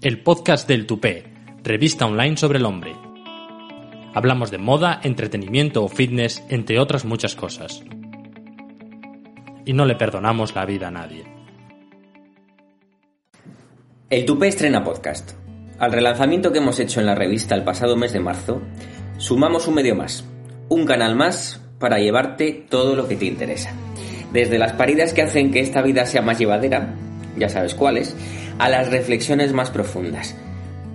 el podcast del Tupé, revista online sobre el hombre. Hablamos de moda, entretenimiento o fitness, entre otras muchas cosas. Y no le perdonamos la vida a nadie. El Tupé estrena podcast. Al relanzamiento que hemos hecho en la revista el pasado mes de marzo, sumamos un medio más, un canal más para llevarte todo lo que te interesa. Desde las paridas que hacen que esta vida sea más llevadera, ya sabes cuáles, a las reflexiones más profundas.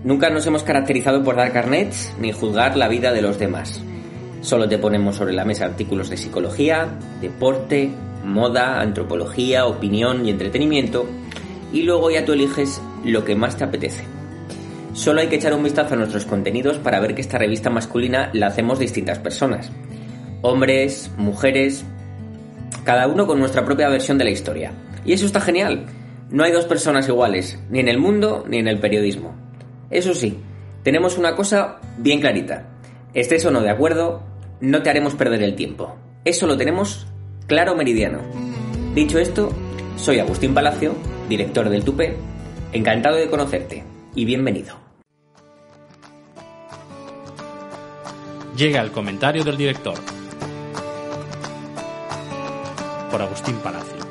Nunca nos hemos caracterizado por dar carnets ni juzgar la vida de los demás. Solo te ponemos sobre la mesa artículos de psicología, deporte, moda, antropología, opinión y entretenimiento, y luego ya tú eliges lo que más te apetece. Solo hay que echar un vistazo a nuestros contenidos para ver que esta revista masculina la hacemos distintas personas. Hombres, mujeres, cada uno con nuestra propia versión de la historia. Y eso está genial. No hay dos personas iguales, ni en el mundo ni en el periodismo. Eso sí, tenemos una cosa bien clarita. Estés o no de acuerdo, no te haremos perder el tiempo. Eso lo tenemos claro meridiano. Dicho esto, soy Agustín Palacio, director del Tupe. Encantado de conocerte y bienvenido. Llega el comentario del director. Por Agustín Palacio.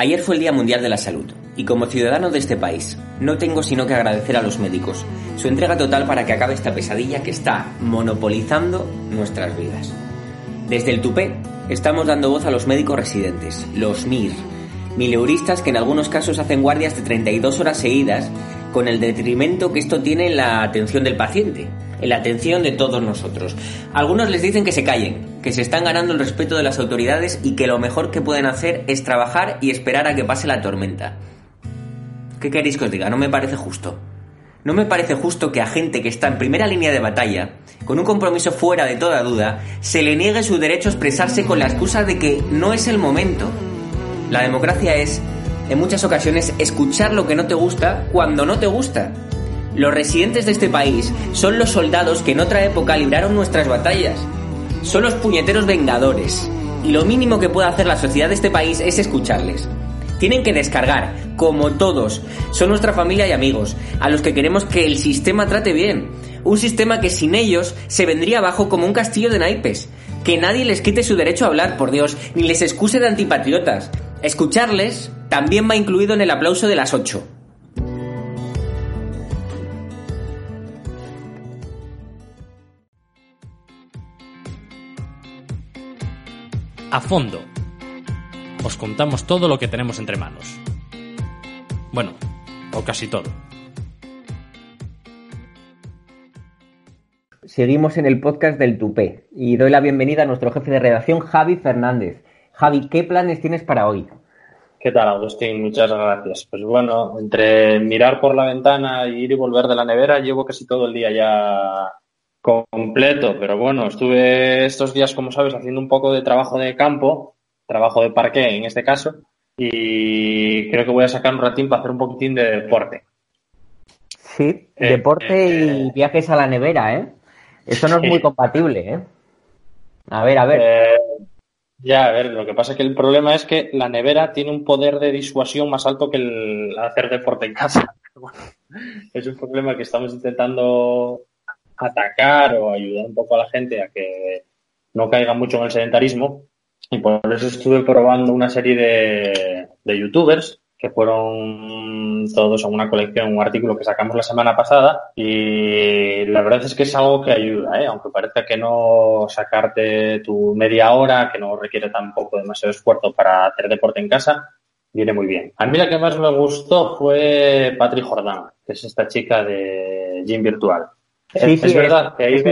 Ayer fue el Día Mundial de la Salud y como ciudadano de este país no tengo sino que agradecer a los médicos su entrega total para que acabe esta pesadilla que está monopolizando nuestras vidas. Desde el Tupé estamos dando voz a los médicos residentes, los MIR, mileuristas que en algunos casos hacen guardias de 32 horas seguidas con el detrimento que esto tiene en la atención del paciente, en la atención de todos nosotros. Algunos les dicen que se callen, que se están ganando el respeto de las autoridades y que lo mejor que pueden hacer es trabajar y esperar a que pase la tormenta. ¿Qué queréis que os diga? No me parece justo. No me parece justo que a gente que está en primera línea de batalla, con un compromiso fuera de toda duda, se le niegue su derecho a expresarse con la excusa de que no es el momento. La democracia es, en muchas ocasiones, escuchar lo que no te gusta cuando no te gusta. Los residentes de este país son los soldados que en otra época libraron nuestras batallas. Son los puñeteros vengadores. Y lo mínimo que puede hacer la sociedad de este país es escucharles. Tienen que descargar, como todos. Son nuestra familia y amigos, a los que queremos que el sistema trate bien. Un sistema que sin ellos se vendría abajo como un castillo de naipes. Que nadie les quite su derecho a hablar, por Dios, ni les excuse de antipatriotas. Escucharles también va incluido en el aplauso de las ocho. A fondo. Os contamos todo lo que tenemos entre manos. Bueno, o casi todo. Seguimos en el podcast del Tupé y doy la bienvenida a nuestro jefe de redacción, Javi Fernández. Javi, ¿qué planes tienes para hoy? ¿Qué tal, Agustín? Muchas gracias. Pues bueno, entre mirar por la ventana y ir y volver de la nevera, llevo casi todo el día ya completo, pero bueno, estuve estos días, como sabes, haciendo un poco de trabajo de campo, trabajo de parque en este caso, y creo que voy a sacar un ratín para hacer un poquitín de deporte. Sí, eh, deporte y eh, viajes a la nevera, ¿eh? Eso no es muy compatible, ¿eh? A ver, a ver. Eh, ya, a ver, lo que pasa es que el problema es que la nevera tiene un poder de disuasión más alto que el hacer deporte en casa. es un problema que estamos intentando atacar o ayudar un poco a la gente a que no caiga mucho en el sedentarismo. Y por eso estuve probando una serie de, de youtubers que fueron todos en una colección, un artículo que sacamos la semana pasada y la verdad es que es algo que ayuda, ¿eh? aunque parezca que no sacarte tu media hora, que no requiere tampoco demasiado esfuerzo para hacer deporte en casa, viene muy bien. A mí la que más me gustó fue Patrick Jordan, que es esta chica de Gym Virtual. Sí, es, verdad que ahí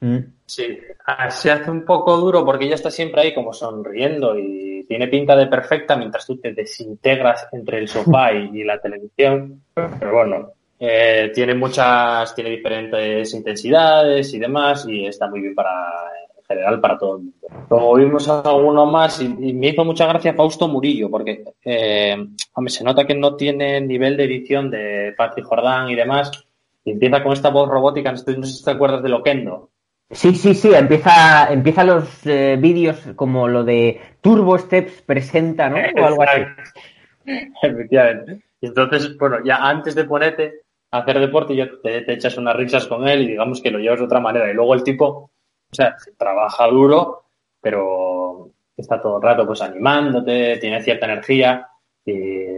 mm. Sí, ah, se hace un poco duro porque ella está siempre ahí como sonriendo y tiene pinta de perfecta mientras tú te desintegras entre el sofá y, la televisión. Pero bueno, eh, tiene muchas, tiene diferentes intensidades y demás y está muy bien para, en general, para todo el mundo. Como vimos alguno más y, me hizo mucha gracia Fausto Murillo porque, eh, hombre, se nota que no tiene nivel de edición de Patrick Jordán y demás y empieza con esta voz robótica, no sé si te acuerdas de Loquendo. Sí, sí, sí, empieza, empieza los eh, vídeos como lo de Turbo Steps presenta, ¿no? O algo así. Efectivamente. Entonces, bueno, ya antes de ponerte a hacer deporte, ya te, te, echas unas risas con él y digamos que lo llevas de otra manera. Y luego el tipo, o sea, trabaja duro, pero está todo el rato pues animándote, tiene cierta energía y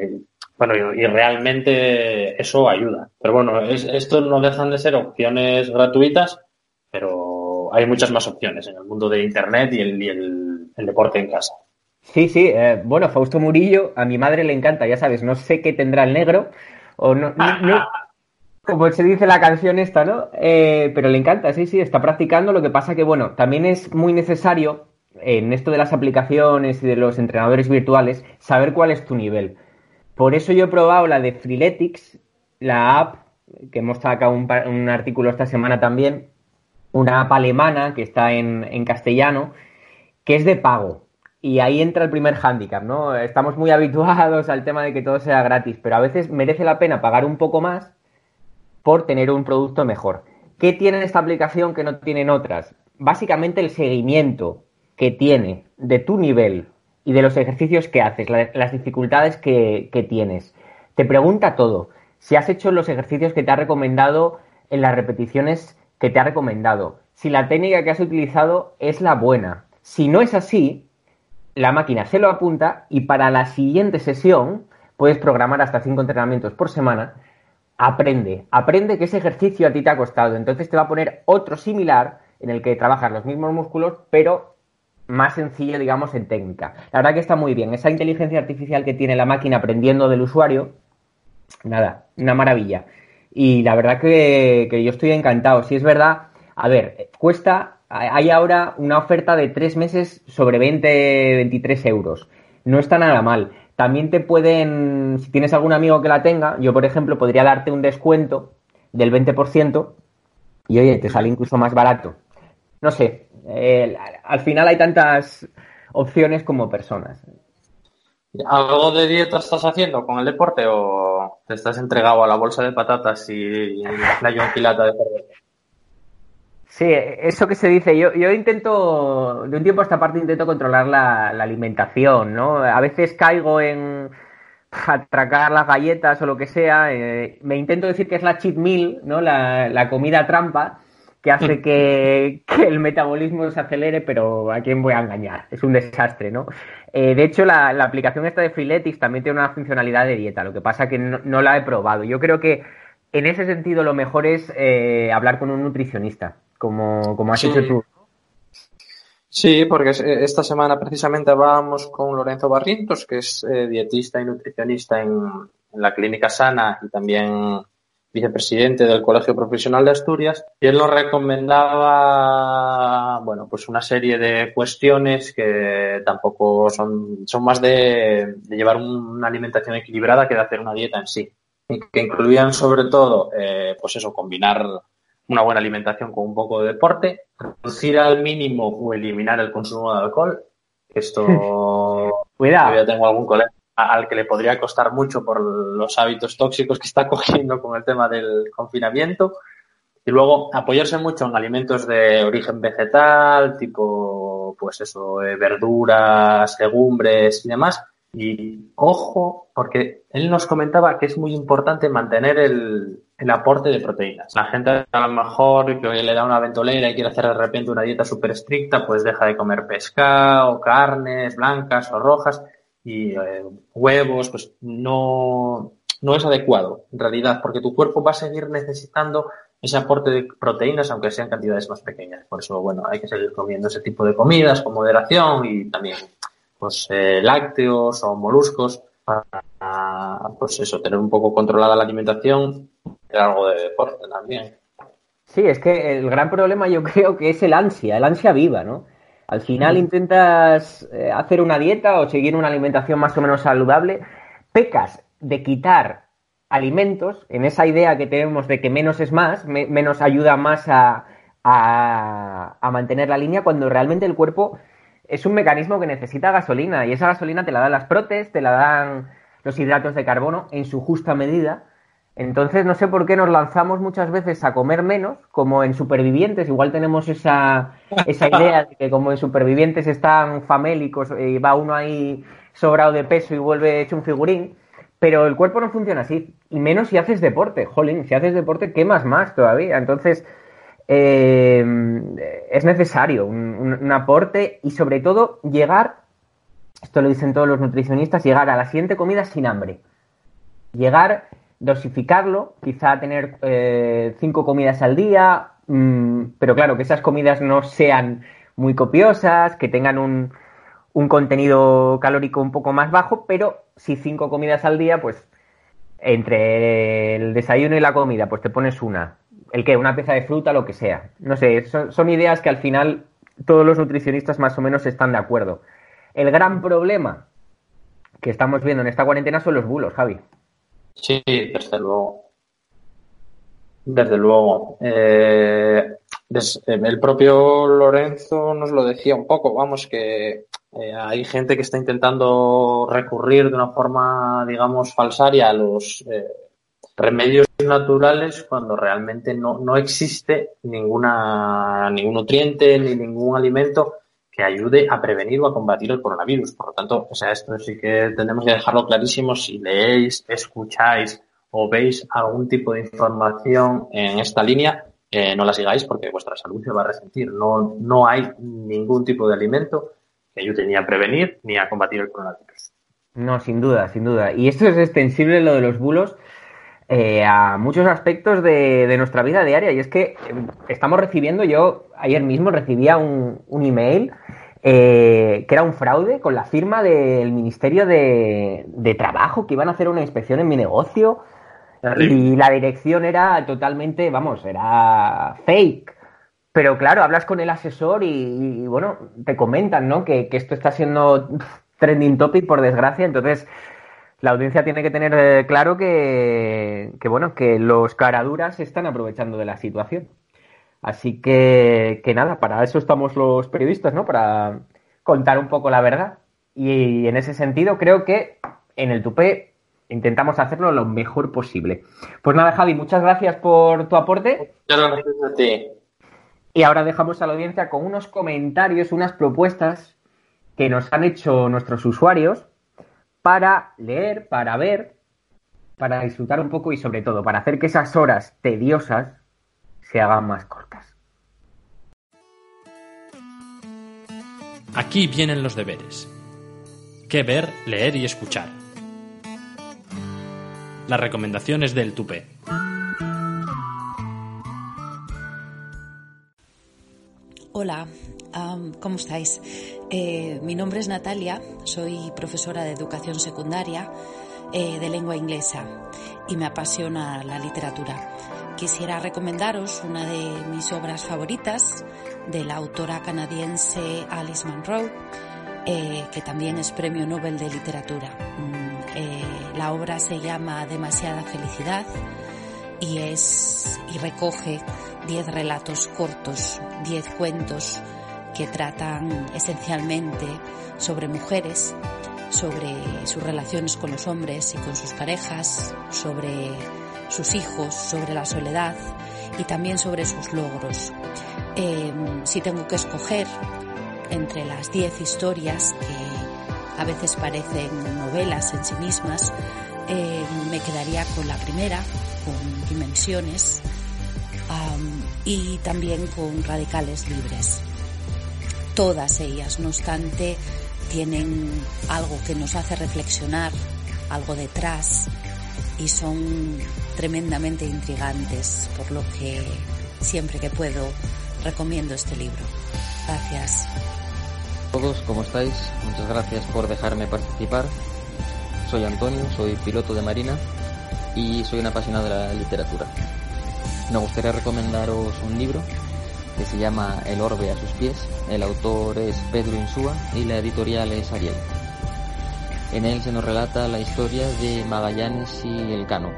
bueno, y, realmente eso ayuda. Pero bueno, es, estos no dejan de ser opciones gratuitas, pero hay muchas más opciones en el mundo de Internet y el, y el, el deporte en casa. Sí, sí. Eh, bueno, Fausto Murillo, a mi madre le encanta, ya sabes, no sé qué tendrá el negro, o no, no, como se dice la canción esta, ¿no? Eh, pero le encanta, sí, sí, está practicando. Lo que pasa que, bueno, también es muy necesario en esto de las aplicaciones y de los entrenadores virtuales saber cuál es tu nivel. Por eso yo he probado la de Freeletics, la app, que hemos sacado un, artículo esta semana también, una app alemana que está en, en, castellano, que es de pago. Y ahí entra el primer hándicap, ¿no? Estamos muy habituados al tema de que todo sea gratis, pero a veces merece la pena pagar un poco más por tener un producto mejor. ¿Qué tiene esta aplicación que no tienen otras? Básicamente el seguimiento que tiene de tu nivel y de los ejercicios que haces, las dificultades que, que tienes. Te pregunta todo. Si has hecho los ejercicios que te ha recomendado en las repeticiones que te ha recomendado. Si la técnica que has utilizado es la buena. Si no es así, la máquina se lo apunta y para la siguiente sesión puedes programar hasta cinco entrenamientos por semana. Aprende, aprende que ese ejercicio a ti te ha costado. Entonces te va a poner otro similar en el que trabajas los mismos músculos, pero más sencillo, digamos, en técnica. La verdad que está muy bien. Esa inteligencia artificial que tiene la máquina aprendiendo del usuario, nada, una maravilla. Y la verdad que, que yo estoy encantado. Si es verdad, a ver, cuesta, hay ahora una oferta de tres meses sobre 20, 23 euros. No está nada mal. También te pueden, si tienes algún amigo que la tenga, yo por ejemplo podría darte un descuento del 20% y oye, te sale incluso más barato. No sé, eh, al final hay tantas opciones como personas. ¿Algo de dieta estás haciendo con el deporte o te estás entregado a la bolsa de patatas y la yonquilata de cerveza? Sí, eso que se dice, yo, yo intento, de un tiempo a esta parte intento controlar la, la alimentación, ¿no? A veces caigo en atracar las galletas o lo que sea, eh, me intento decir que es la cheat meal, ¿no? La, la comida trampa, que hace que, que, el metabolismo se acelere, pero ¿a quién voy a engañar? Es un desastre, ¿no? Eh, de hecho, la, la, aplicación esta de Freeletics también tiene una funcionalidad de dieta, lo que pasa que no, no la he probado. Yo creo que en ese sentido lo mejor es eh, hablar con un nutricionista como, como has sí. hecho tú. Sí, porque esta semana precisamente vamos con Lorenzo Barrientos, que es eh, dietista y nutricionista en, en, la Clínica Sana y también vicepresidente del Colegio Profesional de Asturias, y él nos recomendaba, bueno, pues una serie de cuestiones que tampoco son, son más de, de llevar una alimentación equilibrada que de hacer una dieta en sí. Y que incluían sobre todo, eh, pues eso, combinar una buena alimentación con un poco de deporte, reducir al mínimo o eliminar el consumo de alcohol. Esto. Cuidado. Yo tengo algún colega al que le podría costar mucho por los hábitos tóxicos que está cogiendo con el tema del confinamiento. Y luego apoyarse mucho en alimentos de origen vegetal, tipo, pues eso, eh, verduras, legumbres y demás. Y ojo, porque él nos comentaba que es muy importante mantener el, el aporte de proteínas. La gente a lo mejor que le da una ventolera y quiere hacer de repente una dieta súper estricta, pues deja de comer pescado, carnes blancas o rojas y eh, huevos, pues no, no es adecuado en realidad, porque tu cuerpo va a seguir necesitando ese aporte de proteínas, aunque sean cantidades más pequeñas. Por eso, bueno, hay que seguir comiendo ese tipo de comidas con moderación y también pues eh, lácteos o moluscos para pues eso, tener un poco controlada la alimentación y algo de deporte también. Sí, es que el gran problema yo creo que es el ansia, el ansia viva, ¿no? Al final intentas eh, hacer una dieta o seguir una alimentación más o menos saludable, pecas de quitar alimentos en esa idea que tenemos de que menos es más, me menos ayuda más a, a, a mantener la línea, cuando realmente el cuerpo es un mecanismo que necesita gasolina y esa gasolina te la dan las protes, te la dan los hidratos de carbono en su justa medida Entonces, no sé por qué nos lanzamos muchas veces a comer menos, como en Supervivientes. Igual tenemos esa, esa idea de que como en Supervivientes están famélicos y va uno ahí sobrado de peso y vuelve hecho un figurín. Pero el cuerpo no funciona así. Y menos si haces deporte. Jolín, si haces deporte, quemas más todavía. Entonces, eh, es necesario un, un aporte y sobre todo llegar, esto lo dicen todos los nutricionistas, llegar a la siguiente comida sin hambre. Llegar dosificarlo, quizá tener eh, cinco comidas al día, mmm, pero claro, que esas comidas no sean muy copiosas, que tengan un, un, contenido calórico un poco más bajo, pero si cinco comidas al día, pues entre el desayuno y la comida, pues te pones una. ¿El qué? Una pieza de fruta, lo que sea. No sé, son, son ideas que al final todos los nutricionistas más o menos están de acuerdo. El gran problema que estamos viendo en esta cuarentena son los bulos, Javi. Sí, desde luego. Desde luego. Eh, des, el propio Lorenzo nos lo decía un poco, vamos, que eh, hay gente que está intentando recurrir de una forma, digamos, falsaria a los eh, remedios naturales cuando realmente no, no existe ninguna, ningún nutriente ni ningún alimento que ayude a prevenir o a combatir el coronavirus. Por lo tanto, o sea, esto sí que tenemos que dejarlo clarísimo. Si leéis, escucháis o veis algún tipo de información en esta línea, eh, no la sigáis porque vuestra salud se va a resentir. No, no hay ningún tipo de alimento que ayude ni a prevenir ni a combatir el coronavirus. No, sin duda, sin duda. Y esto es extensible, lo de los bulos, eh, a muchos aspectos de, de, nuestra vida diaria. Y es que estamos recibiendo, yo ayer mismo recibía un, un email eh, que era un fraude con la firma del Ministerio de, de, Trabajo, que iban a hacer una inspección en mi negocio. Y la dirección era totalmente, vamos, era fake. Pero claro, hablas con el asesor y, y bueno, te comentan, ¿no? Que, que, esto está siendo trending topic, por desgracia. Entonces, la audiencia tiene que tener eh, claro que, que, bueno, que los caraduras se están aprovechando de la situación. Así que, que nada, para eso estamos los periodistas, ¿no? Para contar un poco la verdad. Y en ese sentido, creo que en el tupé intentamos hacerlo lo mejor posible. Pues nada, Javi, muchas gracias por tu aporte. Muchas gracias a ti. Y ahora dejamos a la audiencia con unos comentarios, unas propuestas que nos han hecho nuestros usuarios para leer, para ver, para disfrutar un poco y sobre todo para hacer que esas horas tediosas se hagan más cortas. Aquí vienen los deberes. ¿Qué ver, leer y escuchar? Las recomendaciones del tupé. Hola, um, ¿cómo estáis? Eh, mi nombre es Natalia, soy profesora de educación secundaria eh, de lengua inglesa y me apasiona la literatura. Quisiera recomendaros una de mis obras favoritas de la autora canadiense Alice Munro, eh, que también es Premio Nobel de Literatura. Mm, la obra se llama Demasiada Felicidad y es y recoge 10 relatos cortos, 10 cuentos que tratan esencialmente sobre mujeres, sobre sus relaciones con los hombres y con sus parejas, sobre sus hijos, sobre la soledad y también sobre sus logros. Eh, si tengo que escoger entre las 10 historias que a veces parecen novelas en sí mismas, eh, me quedaría con la primera, con Dimensiones, y también con Radicales Libres. Todas ellas, no obstante, tienen algo que nos hace reflexionar, algo detrás, y son tremendamente intrigantes, por lo que siempre que puedo recomiendo este libro. Gracias. Todos, ¿cómo estáis? Muchas gracias por dejarme participar. Soy Antonio, soy piloto de marina y soy un apasionado de la literatura. Me gustaría recomendaros un libro que se llama El orbe a sus pies. El autor es Pedro Insúa y la editorial es Ariel. En él se nos relata la historia de Magallanes y el Cano.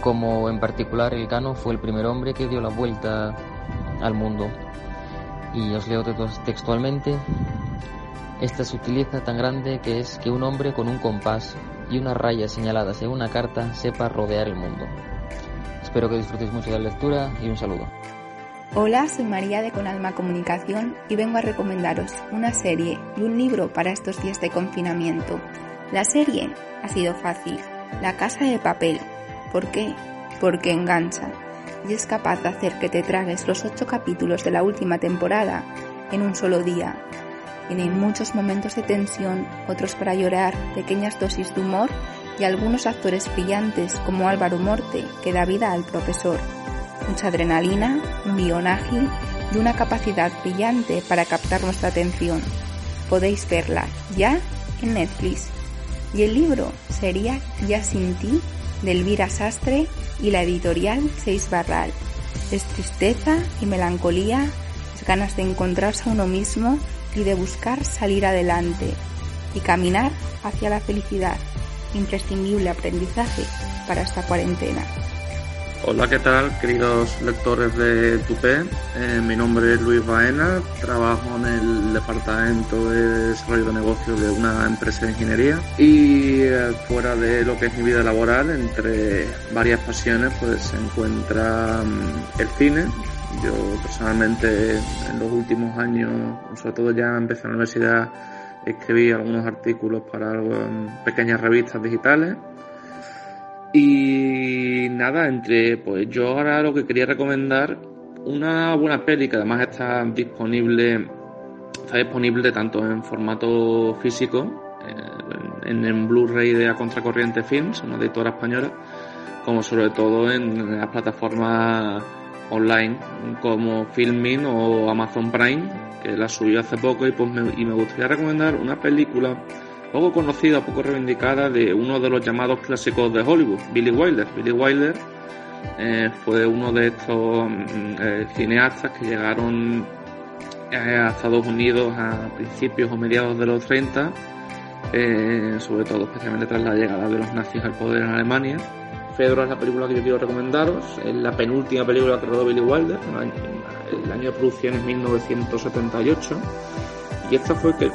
Como en particular el Cano fue el primer hombre que dio la vuelta al mundo. Y os leo textualmente. Esta se utiliza tan grande que es que un hombre con un compás y unas rayas señaladas en una carta sepa rodear el mundo. Espero que disfrutéis mucho de la lectura y un saludo. Hola, soy María de Con Alma Comunicación y vengo a recomendaros una serie y un libro para estos días de confinamiento. La serie ha sido fácil, La Casa de Papel. ¿Por qué? Porque engancha y es capaz de hacer que te tragues los ocho capítulos de la última temporada en un solo día. Tiene muchos momentos de tensión, otros para llorar, pequeñas dosis de humor y algunos actores brillantes como Álvaro Morte que da vida al profesor. Mucha adrenalina, un guion ágil y una capacidad brillante para captar nuestra atención. Podéis verla ya en Netflix. Y el libro sería Ya sin ti de Elvira Sastre y la editorial Seis Barral. Es tristeza y melancolía, es ganas de encontrarse a uno mismo y de buscar salir adelante y caminar hacia la felicidad. Imprescindible aprendizaje para esta cuarentena. Hola, ¿qué tal, queridos lectores de Tupé? Eh, mi nombre es Luis Baena, trabajo en el departamento de desarrollo de negocios de una empresa de ingeniería y eh, fuera de lo que es mi vida laboral, entre varias pasiones, pues se encuentra mm, el cine. Yo personalmente en los últimos años, sobre todo ya empecé en la universidad, escribí algunos artículos para mm, pequeñas revistas digitales y nada, entre pues yo ahora lo que quería recomendar una buena peli que además está disponible está disponible tanto en formato físico eh, en, Blu-ray de A Contracorriente Films, una editora española, como sobre todo en las plataformas online como Filmin o Amazon Prime, que la subió hace poco y pues y me gustaría recomendar una película poco conocida, poco reivindicada de uno de los llamados clásicos de Hollywood, Billy Wilder. Billy Wilder eh, fue uno de estos mm, eh, cineastas que llegaron eh, a Estados Unidos a principios o mediados de los 30, sobre todo especialmente tras la llegada de los nazis al poder en Alemania. Fedora es la película que yo quiero recomendaros, es la penúltima película que rodó Billy Wilder, el año de producción es 1978, y esta fue que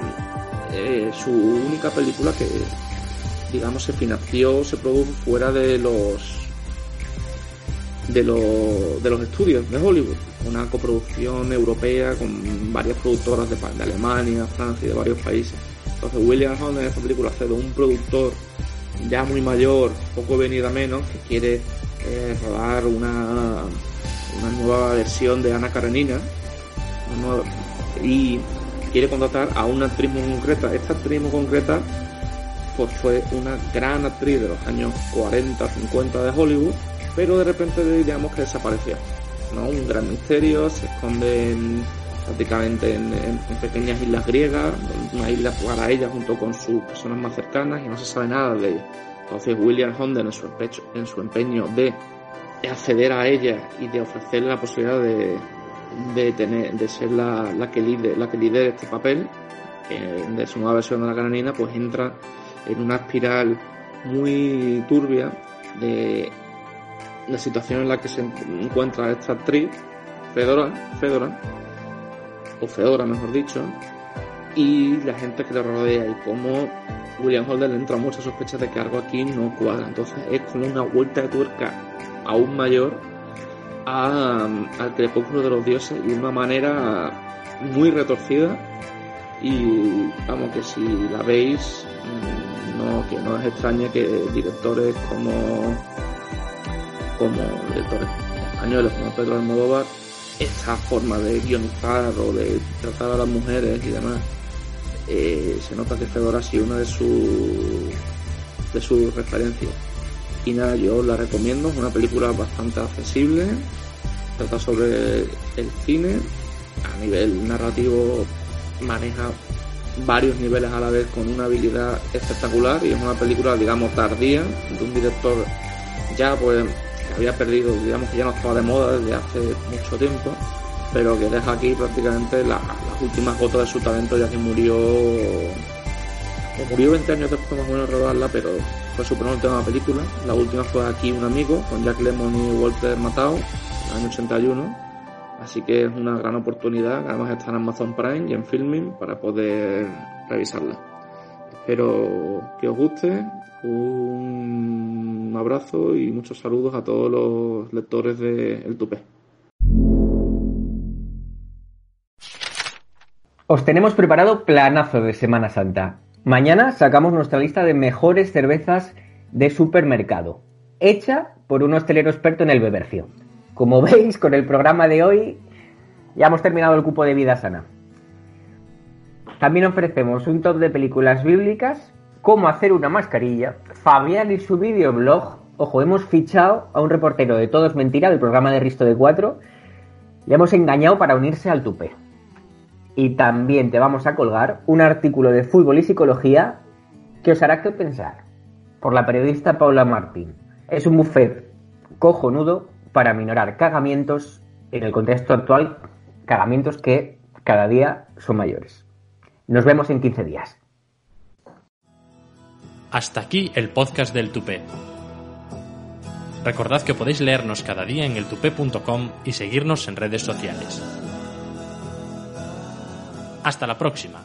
eh, su única película que, digamos, se financió, se produjo fuera de los de, los de los estudios de Hollywood, una coproducción europea con varias productoras de, de Alemania, Francia y de varios países. Entonces William Holden en esta película hace de un productor ya muy mayor, poco venida menos, que quiere eh, rodar una, una nueva versión de Ana Karenina y quiere contratar a una actriz muy concreta. Esta actriz muy concreta pues fue una gran actriz de los años 40, 50 de Hollywood, pero de repente digamos que desapareció. ¿no? Un gran misterio, se esconde prácticamente en, pequeñas islas griegas, una isla para ella junto con sus personas más cercanas y no se sabe nada de ella. Entonces William Honden en su, en su empeño de acceder a ella y de ofrecerle la posibilidad de, de tener de ser la, la que lidera la que lidera este papel de su nueva versión de la cananina pues entra en una espiral muy turbia de la situación en la que se encuentra esta actriz Fedora Fedora o Fedora mejor dicho y la gente que le rodea y como William Holden le entra mucha sospecha de que algo aquí no cuadra. Entonces es como una vuelta de tuerca aún mayor al crepúsculo de los dioses de una manera muy retorcida. Y vamos que si la veis mm, no que no es extraña que directores como como directores españoles como Pedro Almodóvar esta forma de guionizar o de tratar a las mujeres y demás eh, se nota que Fedora ha sido una de sus de sus referencias y nada, yo la recomiendo, es una película bastante accesible, trata sobre el cine, a nivel narrativo maneja varios niveles a la vez con una habilidad espectacular y es una película, digamos, tardía, de un director ya pues que había perdido, digamos que ya no estaba de moda desde hace mucho tiempo, pero que deja aquí prácticamente las últimas gotas de su talento ya que murió murió 20 años después más o menos de rodarla, pero fue su penúltima película. La última fue Aquí un amigo, con Jack Lemmon y Walter Matthau, en el año 81. Así que es una gran oportunidad, además está en Amazon Prime y en Filming para poder revisarla. espero que os guste. Un abrazo y muchos saludos a todos los lectores de El Tupé. Os tenemos preparado planazo de Semana Santa. Mañana sacamos nuestra lista de mejores cervezas de supermercado, hecha por un hostelero experto en el bebercio. Como veis, con el programa de hoy ya hemos terminado el cupo de vida sana. También ofrecemos un top de películas bíblicas, cómo hacer una mascarilla, Fabián y su videoblog. Ojo, hemos fichado a un reportero de Todo es Mentira del programa de Risto de 4. Le hemos engañado para unirse al tupe. Y también te vamos a colgar un artículo de fútbol y psicología que os hará que pensar, por la periodista Paula Martín. Es un buffet cojonudo para minorar cagamientos en el contexto actual, cagamientos que cada día son mayores. Nos vemos en 15 días. Hasta aquí el podcast del Tupé. Recordad que podéis leernos cada día en eltupé.com y seguirnos en redes sociales. Hasta la próxima.